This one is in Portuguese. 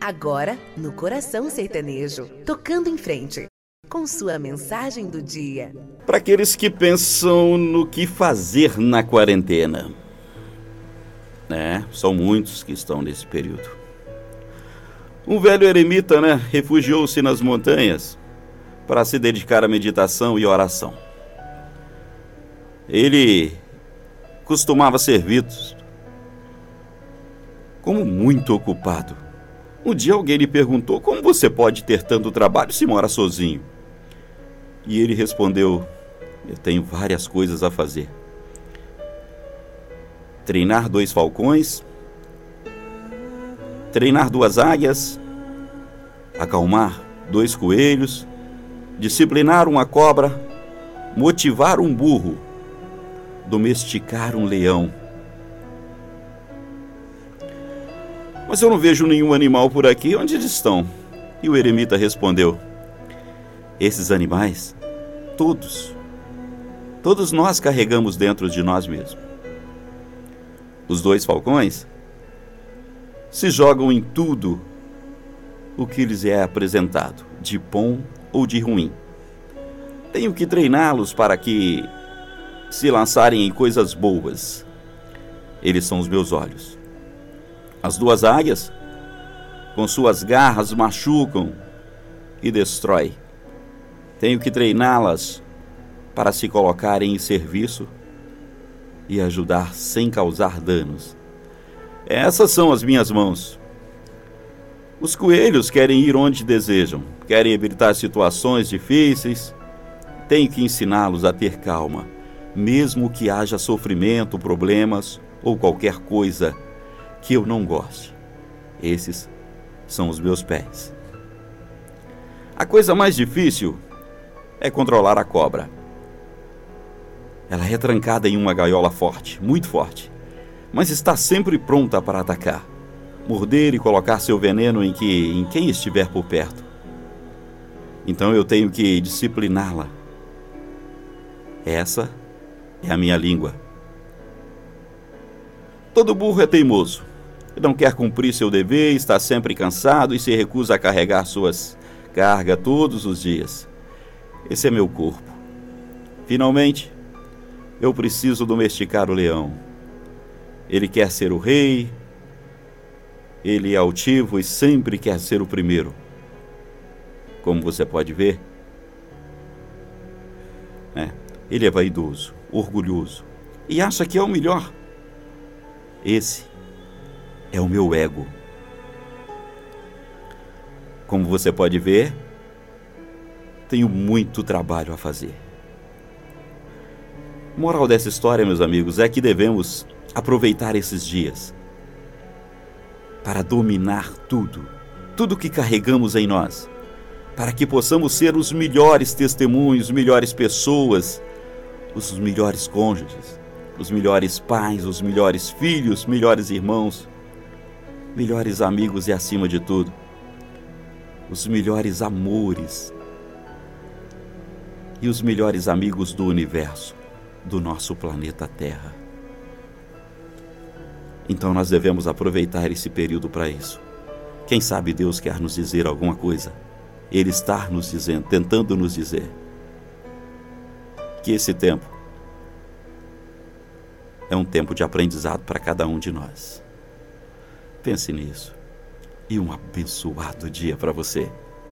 Agora, no Coração Sertanejo, tocando em frente, com sua mensagem do dia. Para aqueles que pensam no que fazer na quarentena. É, são muitos que estão nesse período. Um velho eremita, né, refugiou-se nas montanhas para se dedicar à meditação e oração. Ele costumava ser visto como muito ocupado. Um dia alguém lhe perguntou como você pode ter tanto trabalho se mora sozinho. E ele respondeu: Eu tenho várias coisas a fazer. Treinar dois falcões, treinar duas águias, acalmar dois coelhos, disciplinar uma cobra, motivar um burro domesticar um leão. Mas eu não vejo nenhum animal por aqui. Onde eles estão? E o eremita respondeu: Esses animais, todos, todos nós carregamos dentro de nós mesmos. Os dois falcões se jogam em tudo o que lhes é apresentado, de bom ou de ruim. Tenho que treiná-los para que se lançarem em coisas boas. Eles são os meus olhos. As duas águias, com suas garras, machucam e destrói. Tenho que treiná-las para se colocarem em serviço e ajudar sem causar danos. Essas são as minhas mãos. Os coelhos querem ir onde desejam, querem evitar situações difíceis. Tenho que ensiná-los a ter calma mesmo que haja sofrimento, problemas ou qualquer coisa que eu não goste. Esses são os meus pés. A coisa mais difícil é controlar a cobra. Ela é trancada em uma gaiola forte, muito forte, mas está sempre pronta para atacar, morder e colocar seu veneno em, que, em quem estiver por perto. Então eu tenho que discipliná-la. Essa é a minha língua. Todo burro é teimoso. Não quer cumprir seu dever, está sempre cansado e se recusa a carregar suas cargas todos os dias. Esse é meu corpo. Finalmente, eu preciso domesticar o leão. Ele quer ser o rei, ele é altivo e sempre quer ser o primeiro. Como você pode ver, é, ele é vaidoso orgulhoso e acha que é o melhor. Esse é o meu ego. Como você pode ver, tenho muito trabalho a fazer. Moral dessa história, meus amigos, é que devemos aproveitar esses dias para dominar tudo, tudo que carregamos em nós, para que possamos ser os melhores testemunhos, melhores pessoas os melhores cônjuges, os melhores pais, os melhores filhos, melhores irmãos, melhores amigos e, acima de tudo, os melhores amores e os melhores amigos do universo, do nosso planeta Terra. Então nós devemos aproveitar esse período para isso. Quem sabe Deus quer nos dizer alguma coisa. Ele está nos dizendo, tentando nos dizer que esse tempo é um tempo de aprendizado para cada um de nós. Pense nisso. E um abençoado dia para você.